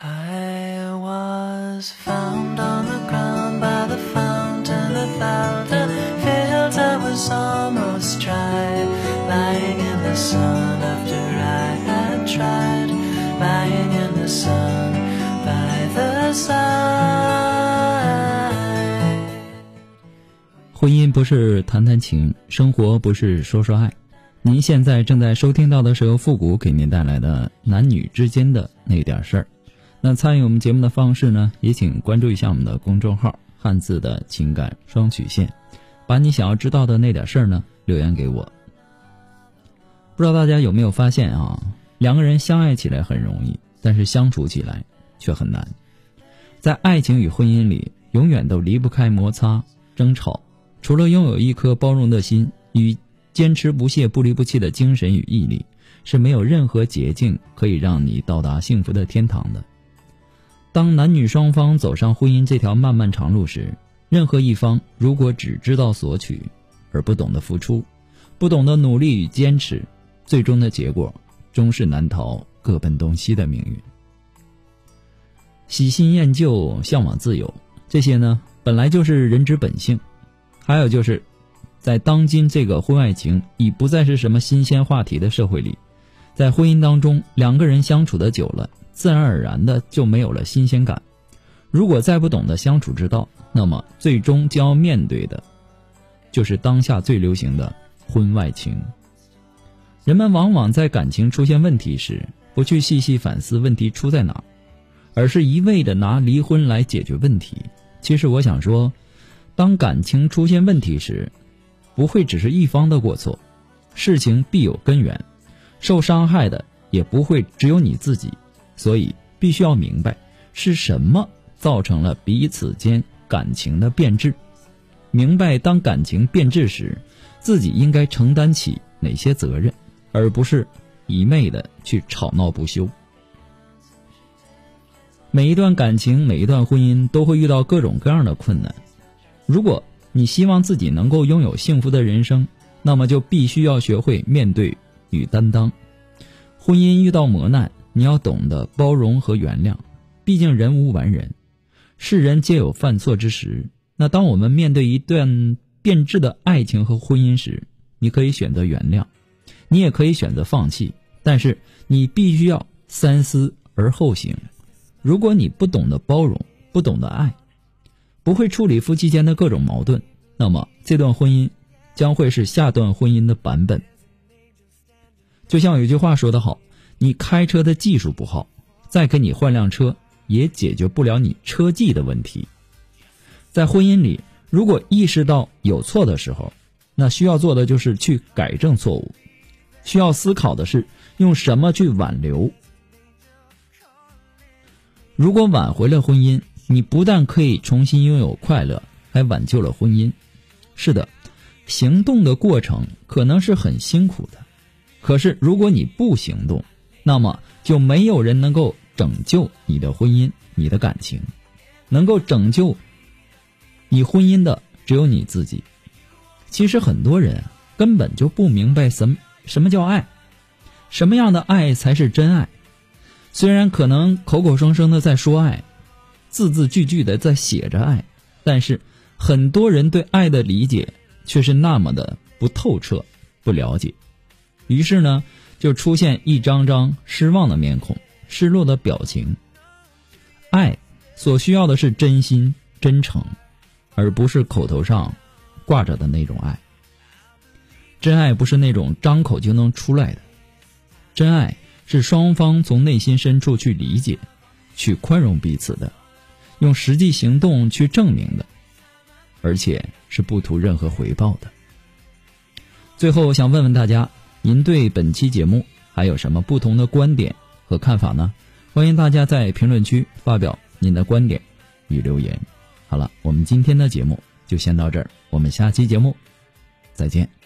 I was found on the ground by the fountain about the fields I was almost dry, lying in the sun after I had tried, lying in the sun by the side. 婚姻不是谈谈情，生活不是说说爱。您现在正在收听到的是由复古给您带来的男女之间的那点事儿。 那参与我们节目的方式呢，也请关注一下我们的公众号“汉字的情感双曲线”，把你想要知道的那点事儿呢留言给我。不知道大家有没有发现啊，两个人相爱起来很容易，但是相处起来却很难。在爱情与婚姻里，永远都离不开摩擦、争吵。除了拥有一颗包容的心与坚持不懈、不离不弃的精神与毅力，是没有任何捷径可以让你到达幸福的天堂的。当男女双方走上婚姻这条漫漫长路时，任何一方如果只知道索取，而不懂得付出，不懂得努力与坚持，最终的结果终是难逃各奔东西的命运。喜新厌旧、向往自由，这些呢本来就是人之本性。还有就是，在当今这个婚外情已不再是什么新鲜话题的社会里，在婚姻当中，两个人相处的久了。自然而然的就没有了新鲜感。如果再不懂得相处之道，那么最终将要面对的，就是当下最流行的婚外情。人们往往在感情出现问题时，不去细细反思问题出在哪，而是一味的拿离婚来解决问题。其实我想说，当感情出现问题时，不会只是一方的过错，事情必有根源，受伤害的也不会只有你自己。所以，必须要明白是什么造成了彼此间感情的变质，明白当感情变质时，自己应该承担起哪些责任，而不是一昧的去吵闹不休。每一段感情，每一段婚姻都会遇到各种各样的困难。如果你希望自己能够拥有幸福的人生，那么就必须要学会面对与担当。婚姻遇到磨难。你要懂得包容和原谅，毕竟人无完人，世人皆有犯错之时。那当我们面对一段变质的爱情和婚姻时，你可以选择原谅，你也可以选择放弃，但是你必须要三思而后行。如果你不懂得包容，不懂得爱，不会处理夫妻间的各种矛盾，那么这段婚姻将会是下段婚姻的版本。就像有句话说得好。你开车的技术不好，再给你换辆车也解决不了你车技的问题。在婚姻里，如果意识到有错的时候，那需要做的就是去改正错误，需要思考的是用什么去挽留。如果挽回了婚姻，你不但可以重新拥有快乐，还挽救了婚姻。是的，行动的过程可能是很辛苦的，可是如果你不行动，那么就没有人能够拯救你的婚姻、你的感情，能够拯救你婚姻的只有你自己。其实很多人根本就不明白什什么叫爱，什么样的爱才是真爱。虽然可能口口声声的在说爱，字字句句的在写着爱，但是很多人对爱的理解却是那么的不透彻、不了解。于是呢。就出现一张张失望的面孔、失落的表情。爱所需要的是真心、真诚，而不是口头上挂着的那种爱。真爱不是那种张口就能出来的，真爱是双方从内心深处去理解、去宽容彼此的，用实际行动去证明的，而且是不图任何回报的。最后，我想问问大家。您对本期节目还有什么不同的观点和看法呢？欢迎大家在评论区发表您的观点与留言。好了，我们今天的节目就先到这儿，我们下期节目再见。